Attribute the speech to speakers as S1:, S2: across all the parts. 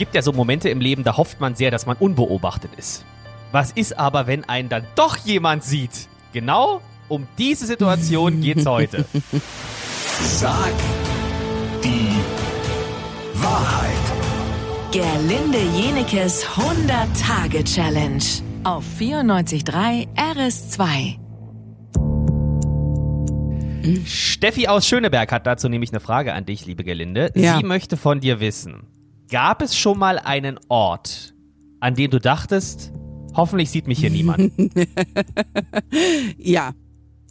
S1: gibt ja so Momente im Leben, da hofft man sehr, dass man unbeobachtet ist. Was ist aber, wenn einen dann doch jemand sieht? Genau um diese Situation geht's heute.
S2: Sag die Wahrheit.
S3: Gerlinde Jenekes 100-Tage-Challenge auf 94.3 RS2.
S1: Steffi aus Schöneberg hat dazu nämlich eine Frage an dich, liebe Gerlinde.
S4: Ja.
S1: Sie möchte von dir wissen, gab es schon mal einen Ort, an dem du dachtest, hoffentlich sieht mich hier niemand?
S4: Ja.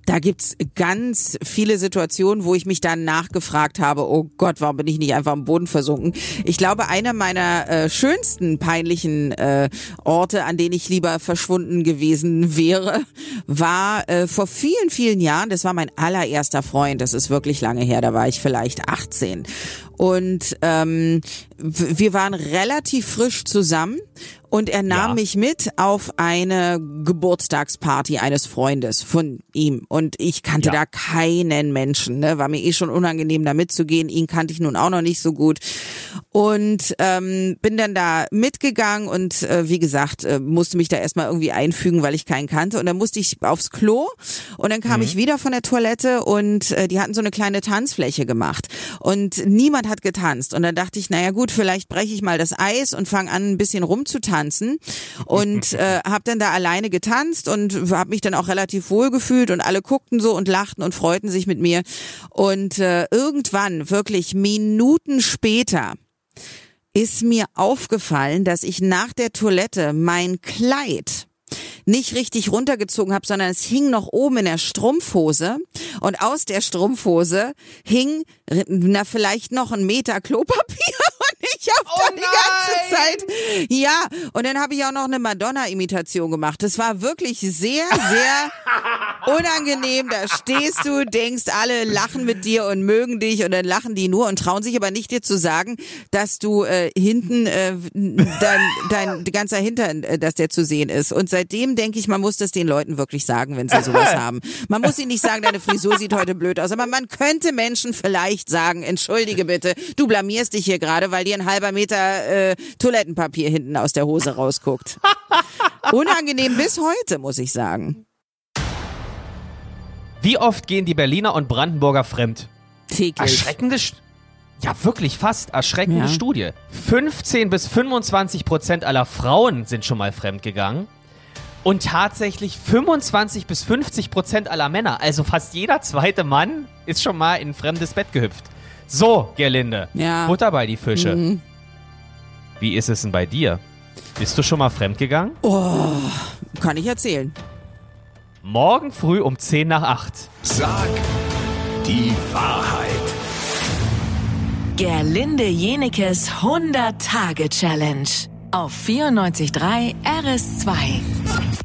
S4: Da gibt's ganz viele Situationen, wo ich mich dann nachgefragt habe, oh Gott, warum bin ich nicht einfach am Boden versunken? Ich glaube, einer meiner äh, schönsten peinlichen äh, Orte, an denen ich lieber verschwunden gewesen wäre, war äh, vor vielen, vielen Jahren, das war mein allererster Freund, das ist wirklich lange her, da war ich vielleicht 18. Und ähm, wir waren relativ frisch zusammen und er nahm
S1: Ja.
S4: mich mit auf eine Geburtstagsparty eines Freundes von ihm. Und ich kannte
S1: Ja.
S4: da keinen Menschen. Ne? War mir eh schon unangenehm, da mitzugehen. Ihn kannte ich nun auch noch nicht so gut. Und ähm, bin dann da mitgegangen und äh, wie gesagt, äh, musste mich da erstmal irgendwie einfügen, weil ich keinen kannte. Und dann musste ich aufs Klo und dann kam ich wieder von der Toilette und äh, die hatten so eine kleine Tanzfläche gemacht. Und niemand hat getanzt. Und dann dachte ich, naja gut, vielleicht breche ich mal das Eis und fange an, ein bisschen rumzutanzen. Und äh, habe dann da alleine getanzt und habe mich dann auch relativ wohl gefühlt und alle guckten so und lachten und freuten sich mit mir. Und äh, irgendwann, wirklich Minuten später, ist mir aufgefallen, dass ich nach der Toilette mein Kleid nicht richtig runtergezogen habe, sondern es hing noch oben in der Strumpfhose. Und aus der Strumpfhose hing na vielleicht noch ein Meter Klopapier. Und ich habe
S1: Oh
S4: da die ganze Zeit ja und dann habe ich auch noch eine Madonna-Imitation gemacht. Das war wirklich sehr sehr unangenehm. Da stehst du, denkst, alle lachen mit dir und mögen dich und dann lachen die nur und trauen sich aber nicht dir zu sagen, dass du äh, hinten äh, dein, dein ganzer Hintern, äh, dass der zu sehen ist. Und seitdem denke ich, man muss das den Leuten wirklich sagen, wenn sie sowas haben. Man muss ihnen nicht sagen, deine Frisur sieht heute blöd aus, aber man könnte Menschen vielleicht sagen, entschuldige bitte, du blamierst dich hier gerade, weil dir ein halber Meter äh, Toilettenpapier hinten aus der Hose rausguckt. Unangenehm bis heute, muss ich sagen.
S1: Wie oft gehen die Berliner und Brandenburger fremd?
S4: Täglich.
S1: Erschreckende, ja wirklich fast erschreckende
S4: Ja.
S1: Studie. 15 bis 25 Prozent aller Frauen sind schon mal fremd gegangen. Und tatsächlich 25 bis 50 Prozent aller Männer, also fast jeder zweite Mann, ist schon mal in ein fremdes Bett gehüpft. So, Gerlinde,
S4: Ja.
S1: Butter bei die Fische.
S4: Mhm.
S1: Wie ist es denn bei dir? Bist du schon mal fremd gegangen?
S4: Oh, kann ich erzählen.
S1: Morgen früh um 10 nach 8.
S2: Sag die Wahrheit.
S3: Gerlinde Jenekes 100-Tage-Challenge auf 94.3 RS2.